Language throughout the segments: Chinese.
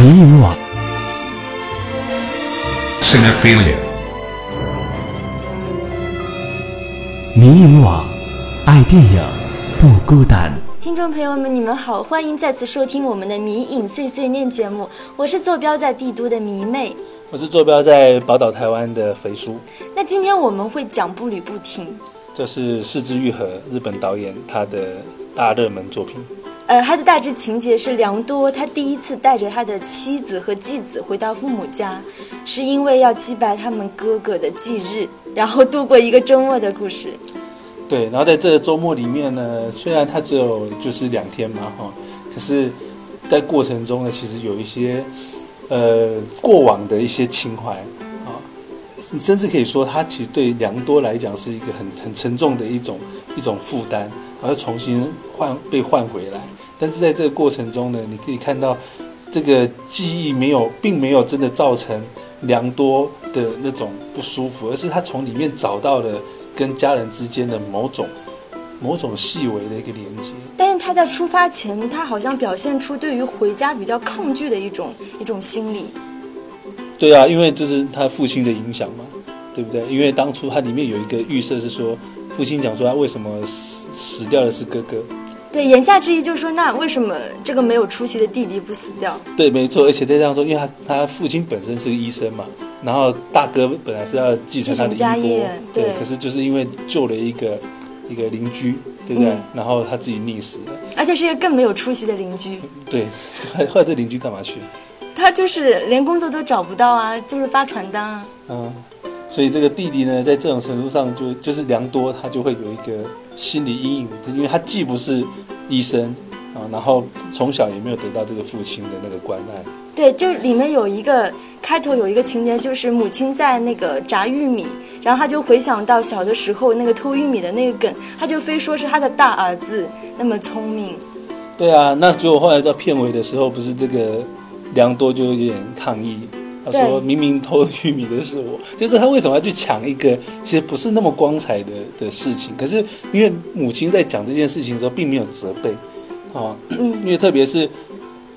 迷影网 Cinephilia. 迷影网，爱电影不孤单。听众朋友们，你们好，欢迎再次收听我们的迷影碎碎念节目，我是坐标在帝都的迷妹。我是坐标在宝岛台湾的肥叔，那今天我们会讲步履不停，这是四之愈合日本导演他的大热门作品。呃，他的大致情节是良多他第一次带着他的妻子和继子回到父母家，是因为要祭拜他们哥哥的忌日，然后度过一个周末的故事。对，然后在这个周末里面呢，虽然他只有就是两天嘛哈，可是，在过程中呢，其实有一些呃过往的一些情怀啊，甚至可以说，他其实对良多来讲是一个很很沉重的一种一种负担，然后重新换被换回来。但是在这个过程中呢，你可以看到这个记忆没有，并没有真的造成良多的那种不舒服，而是他从里面找到了跟家人之间的某种某种细微的一个连接。但是他在出发前，他好像表现出对于回家比较抗拒的一种一种心理。对啊，因为这是他父亲的影响嘛，对不对？因为当初他里面有一个预设是说，父亲讲说他为什么死死掉的是哥哥。对，言下之意就是说，那为什么这个没有出息的弟弟不死掉？对，没错，而且在这样说，因为他他父亲本身是个医生嘛，然后大哥本来是要继承他的家业，对对，可是就是因为救了一个一个邻居，对不对？嗯然后他自己溺死了，而且是一个更没有出息的邻居，对，后来这邻居干嘛去？他就是连工作都找不到啊，就是发传单啊。嗯，所以这个弟弟呢，在这种程度上就就是良多，他就会有一个心理阴影，因为他既不是医生啊，然后从小也没有得到这个父亲的那个关爱。对，就里面有一个开头有一个情节，就是母亲在那个炸玉米，然后他就回想到小的时候那个偷玉米的那个梗，他就非说是他的大儿子那么聪明。对啊，那结果后来到片尾的时候，不是这个良多就有点抗议，他说明明偷玉米的是我，就是他为什么要去抢一个其实不是那么光彩的的事情？可是因为母亲在讲这件事情的时候，并没有责备，哦，嗯。因为特别是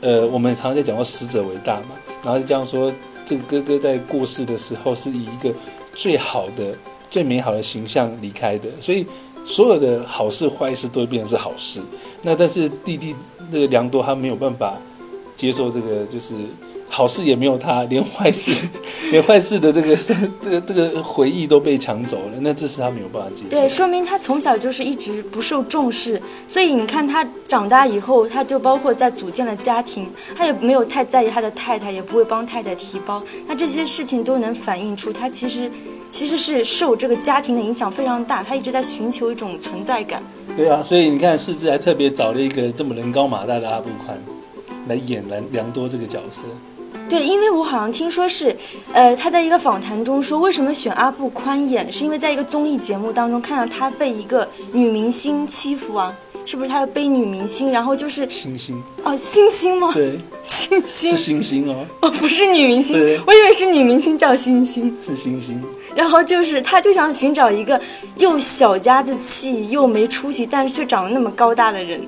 呃，我们常常在讲过死者为大嘛，然后就这样说，这个哥哥在过世的时候是以一个最好的、最美好的形象离开的，所以所有的好事坏事都会变成是好事。那但是弟弟那个良多他没有办法接受这个，就是好事也没有他，连坏事 连坏事的这个 这个这个回忆都被抢走了，那这是他没有办法接受。对，说明他从小就是一直不受重视，所以你看他长大以后，他就包括在组建了家庭，他也没有太在意他的太太，也不会帮太太提包，那这些事情都能反映出他其实其实是受这个家庭的影响非常大，他一直在寻求一种存在感。对啊，所以你看，世志还特别找了一个这么人高马大的阿布宽来演梁梁多这个角色。对，因为我好像听说是，呃，他在一个访谈中说，为什么选阿布宽演，是因为在一个综艺节目当中看到他被一个女明星欺负啊，是不是他要背女明星，然后就是星星，哦，星星吗？对，星星是星星哦，哦，不是女明星对，我以为是女明星叫星星。是星星。然后就是他就想寻找一个又小家子气又没出息，但是却长得那么高大的人。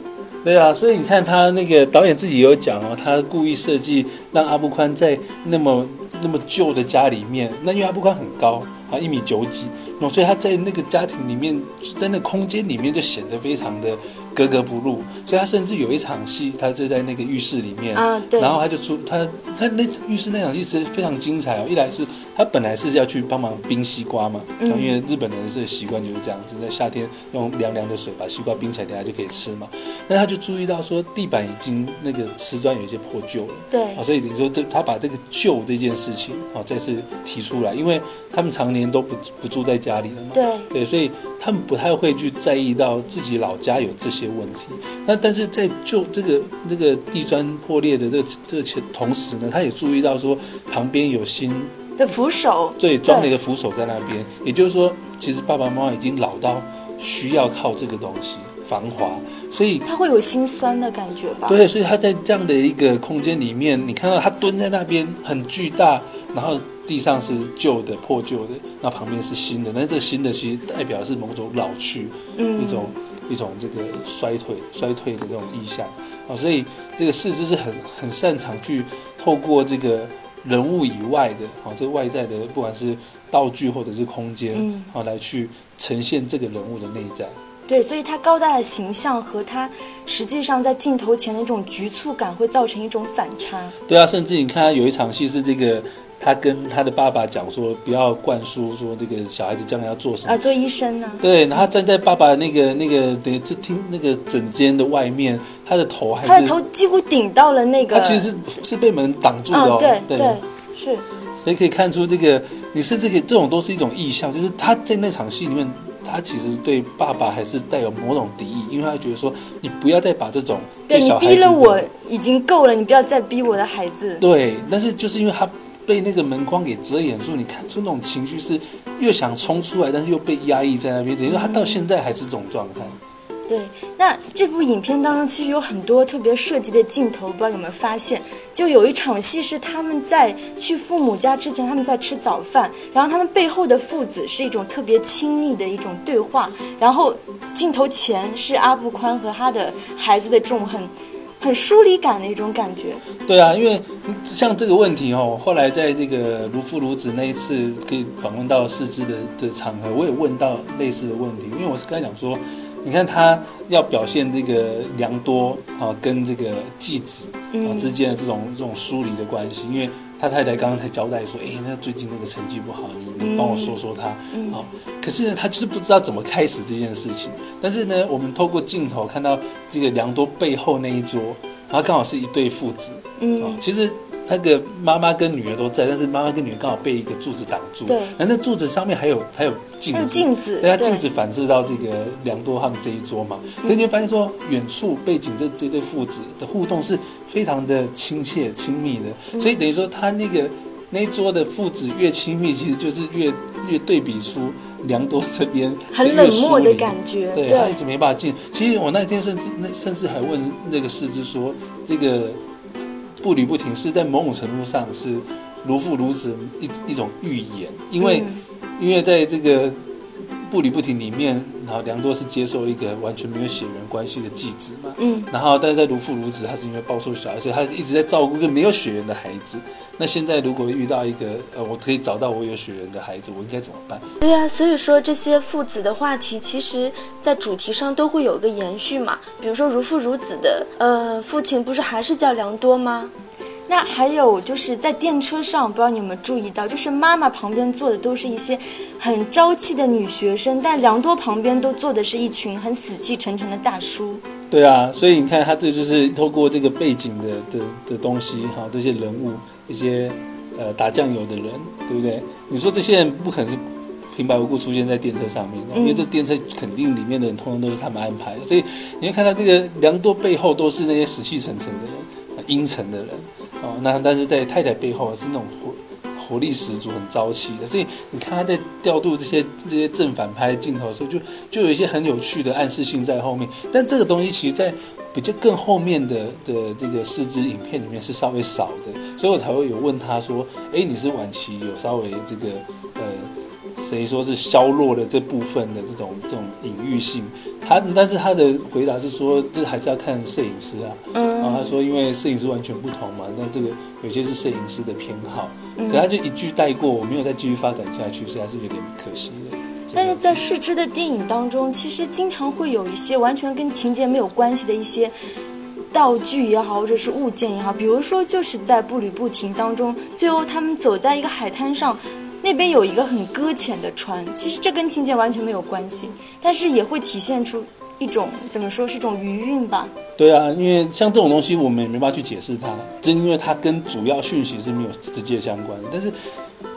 对啊，所以你看他那个导演自己有讲哦，他故意设计让阿布宽在那么那么旧的家里面，那因为阿布宽很高啊，一米九几，那，所以他在那个家庭里面，在那空间里面就显得非常的格格不入。所以他甚至有一场戏，他就在那个浴室里面啊对然后他就出他他那浴室那场戏是非常精彩哦。一来是他本来是要去帮忙冰西瓜嘛，嗯因为日本人的习惯就是这样子，在夏天用凉凉的水把西瓜冰起来，等下就可以吃嘛。那他就注意到说地板已经那个瓷砖有一些破旧了。对啊，所以你说这他把这个旧这件事情啊再次提出来，因为他们常年都不不住在家里了嘛，对对，所以他们不太会去在意到自己老家有这些问题。那但是在旧这个那个地砖破裂的这个这个前同时呢，他也注意到说旁边有新的扶手，对装了一个扶手在那边，也就是说，其实爸爸妈妈已经老到需要靠这个东西防滑，所以他会有心酸的感觉吧？对，所以他在这样的一个空间里面，你看到他蹲在那边很巨大，然后地上是旧的、破旧的，那旁边是新的，那这个新的其实代表是某种老去，嗯一种一种这个衰退、衰退的这种意象啊，所以这个四肢是很很擅长去透过这个人物以外的，啊、这外在的，不管是道具或者是空间，嗯好、来去呈现这个人物的内在。对，所以他高大的形象和他实际上在镜头前的那种局促感会造成一种反差。对啊，甚至你看有一场戏是这个。他跟他的爸爸讲说，不要灌输说这个小孩子将来要做什么啊，做医生呢？对，然后站在爸爸那个那个等于这厅那个整间的外面，他的头还是他的头几乎顶到了那个。他其实是是被门挡住的哦。嗯，对对是。所以可以看出这个，你是这个这种都是一种意象，就是他在那场戏里面，他其实对爸爸还是带有某种敌意，因为他觉得说，你不要再把这种对你逼了我已经够了，你不要再逼我的孩子。对，但是就是因为他被那个门框给遮掩住，你看出那种情绪是越想冲出来，但是又被压抑在那边，等于说他到现在还是这种状态。对，那这部影片当中其实有很多特别设计的镜头，不知道有没有发现？就有一场戏是他们在去父母家之前，他们在吃早饭，然后他们背后的父子是一种特别亲密的一种对话，然后镜头前是阿布宽和他的孩子的这种很很疏离感的一种感觉。对啊，因为像这个问题哦，后来在这个如父如子那一次可以访问到世之的的场合，我也问到类似的问题，因为我是跟他讲说，你看他要表现这个良多啊跟这个继子啊嗯。之间的这种这种疏离的关系，因为他太太刚刚才交代说，哎，那最近那个成绩不好，你你帮我说说他，好、可是呢，他就是不知道怎么开始这件事情。但是呢，我们透过镜头看到这个良多背后那一桌，然后刚好是一对父子，嗯。哦，其实那个妈妈跟女儿都在，但是妈妈跟女儿刚好被一个柱子挡住。对。然后那柱子上面还有还有镜子，镜子对，它镜子反射到这个梁多他们这一桌嘛。所以你会发现说，远处背景这这对父子的互动是非常的亲切亲密的，嗯。所以等于说他那个那一桌的父子越亲密，其实就是越越对比出良多这边很越冷漠的感觉，对他一直没办法进。其实我那天甚至那甚至还问那个师之说，这个步履不停是在某种程度上是如父如子一一种预言，因为、嗯。因为在这个步履不停里面，然后良多是接受一个完全没有血缘关系的继子嘛，嗯，然后但是在如父如子，他是因为抱错小孩，所以他一直在照顾一个没有血缘的孩子。那现在如果遇到一个呃，我可以找到我有血缘的孩子，我应该怎么办？对啊，所以说这些父子的话题，其实在主题上都会有一个延续嘛。比如说如父如子的，呃，父亲不是还是叫良多吗？那还有就是在电车上，不知道你有没有注意到，就是妈妈旁边坐的都是一些很朝气的女学生，但良多旁边都坐的是一群很死气沉沉的大叔。对啊，所以你看，他这就是透过这个背景的的的东西，哈，这些人物，一些呃打酱油的人，对不对？你说这些人不可能是平白无故出现在电车上面的，因为这电车肯定里面的人通通都是他们安排的，所以你会看到这个良多背后都是那些死气沉沉的人、呃阴沉的人，哦，那但是在太太背后是那种活活力十足、很朝气的，所以你看他在调度这些这些正反拍镜头的时候，就就有一些很有趣的暗示性在后面。但这个东西其实，在比较更后面的的这个四支影片里面是稍微少的，所以我才会有问他说：“哎，你是晚期有稍微这个呃，谁说是削弱了这部分的这种这种隐喻性？”他但是他的回答是说，这还是要看摄影师啊。嗯然后他嗯，说，因为摄影师完全不同嘛，那这个有些是摄影师的偏好，嗯可他就一句带过，我没有再继续发展下去，实在是有点可惜的。但是在视之的电影当中，其实经常会有一些完全跟情节没有关系的一些道具也好，或者是物件也好，比如说就是在步履不停当中，最后他们走在一个海滩上，那边有一个很搁浅的船，其实这跟情节完全没有关系，但是也会体现出一种怎么说是一种余韵吧。对啊，因为像这种东西，我们也没办法去解释它，正因为它跟主要讯息是没有直接相关的。但是，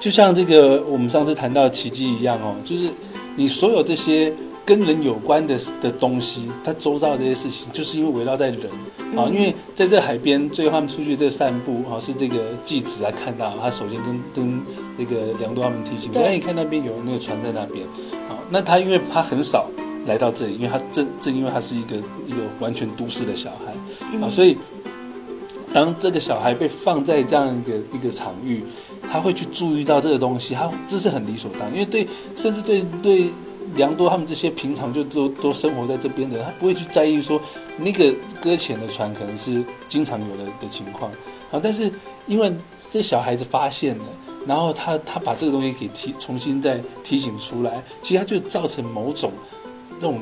就像这个我们上次谈到的奇迹一样哦，就是你所有这些跟人有关的的东西，它周遭的这些事情，就是因为围绕在人啊。因为在这海边，最后他们出去这散步啊，是这个记者啊看到，他首先跟跟那个梁多他们提醒，对哎，你看那边有那个船在那边啊。那他因为他很少。来到这里，因为他正正因为他是一个一个完全都市的小孩、啊，所以当这个小孩被放在这样一个一个场域，他会去注意到这个东西，他这是很理所当然，因为对甚至对对良多他们这些平常就都都生活在这边的人，他不会去在意说那个搁浅的船可能是经常有的的情况。啊，但是因为这小孩子发现了，然后他他把这个东西给提重新再提醒出来，其实他就造成某种那种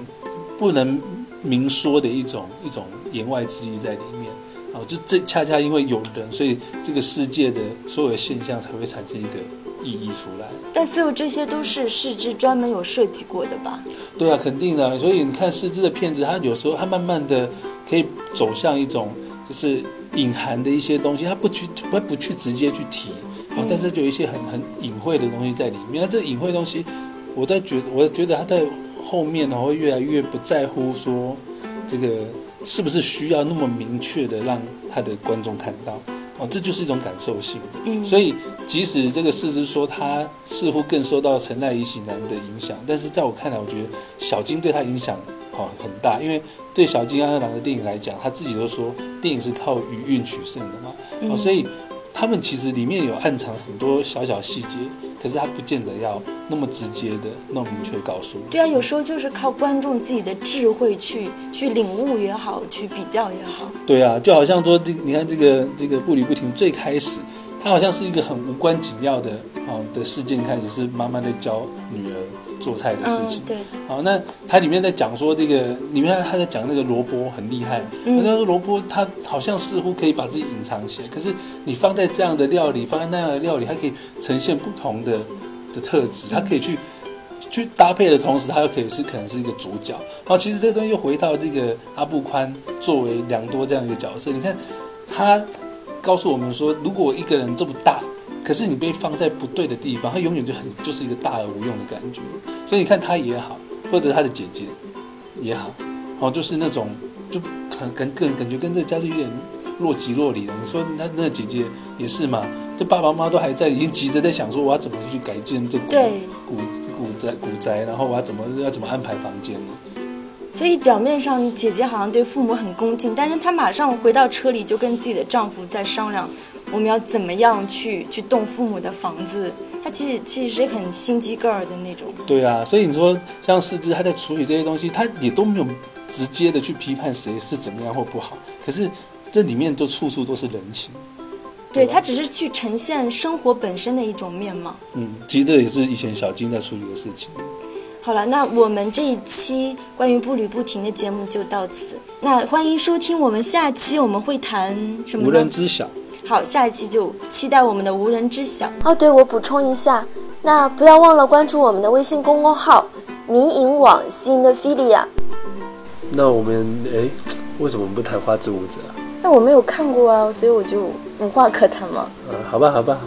不能明说的一种一种言外之意在里面。啊，就这恰恰因为有人，所以这个世界的所有的现象才会产生一个意义出来。但所有这些都是世之专门有设计过的吧？对啊，肯定的。所以你看世之的片子，他有时候他慢慢的可以走向一种就是隐含的一些东西，他不去不不去直接去提，哦，但是就有一些很很隐晦的东西在里面。那这隐晦的东西，我在觉我觉得他在后面呢会越来越不在乎说这个是不是需要那么明确的让他的观众看到。哦，这就是一种感受性。嗯，所以即使这个事实说他似乎更受到陈赖乙喜男的影响，但是在我看来，我觉得小金对他影响哦很大，因为对小金安二郎的电影来讲，他自己都说电影是靠余韵取胜的嘛，哦，所以他们其实里面有暗藏很多小小细节，可是他不见得要那么直接的那么明确告诉你。对啊，有时候就是靠观众自己的智慧去去领悟也好，去比较也好。对啊，就好像说这个，你看这个这个步履不停，最开始它好像是一个很无关紧要的啊的事件，开始是妈妈在教女儿做菜的事情。嗯，对，好，那它里面在讲说这个，里面他在讲那个萝卜很厉害，嗯那个萝卜它好像似乎可以把自己隐藏起来，可是你放在这样的料理，放在那样的料理，它可以呈现不同的的特质，他可以去。去搭配的同时，他又可以是可能是一个主角。好，其实这个东西又回到这个阿布宽作为良多这样一个角色。你看，他告诉我们说，如果一个人这么大，可是你被放在不对的地方，他永远就很就是一个大而无用的感觉。所以你看他也好，或者他的姐姐也好，哦，就是那种就很跟跟感觉跟这个家是有点若即若离的。你说那那姐姐也是嘛？这爸爸妈妈都还在，已经急着在想说我要怎么去改建这古对古古宅古宅，然后我要怎么要怎么安排房间呢？所以表面上姐姐好像对父母很恭敬，但是她马上回到车里就跟自己的丈夫在商量，我们要怎么样去去动父母的房子。她其实其实是很心机 girl 的那种。对啊，所以你说像四肢，她在处理这些东西，她也都没有直接的去批判谁是怎么样或不好，可是这里面都处处都是人情。对它只是去呈现生活本身的一种面貌。嗯，其实这也是以前小金在处理的事情。好了，那我们这一期关于步履不停的节目就到此。那欢迎收听我们下期我们会谈什么无？人知晓。好，下一期就期待我们的无人知晓。哦，对，我补充一下，那不要忘了关注我们的微信公众号“迷影网 Cinephilia”。那我们哎，为什么不谈花之舞者？那我没有看过啊，所以我就无话可谈吗？嗯，好吧，好吧，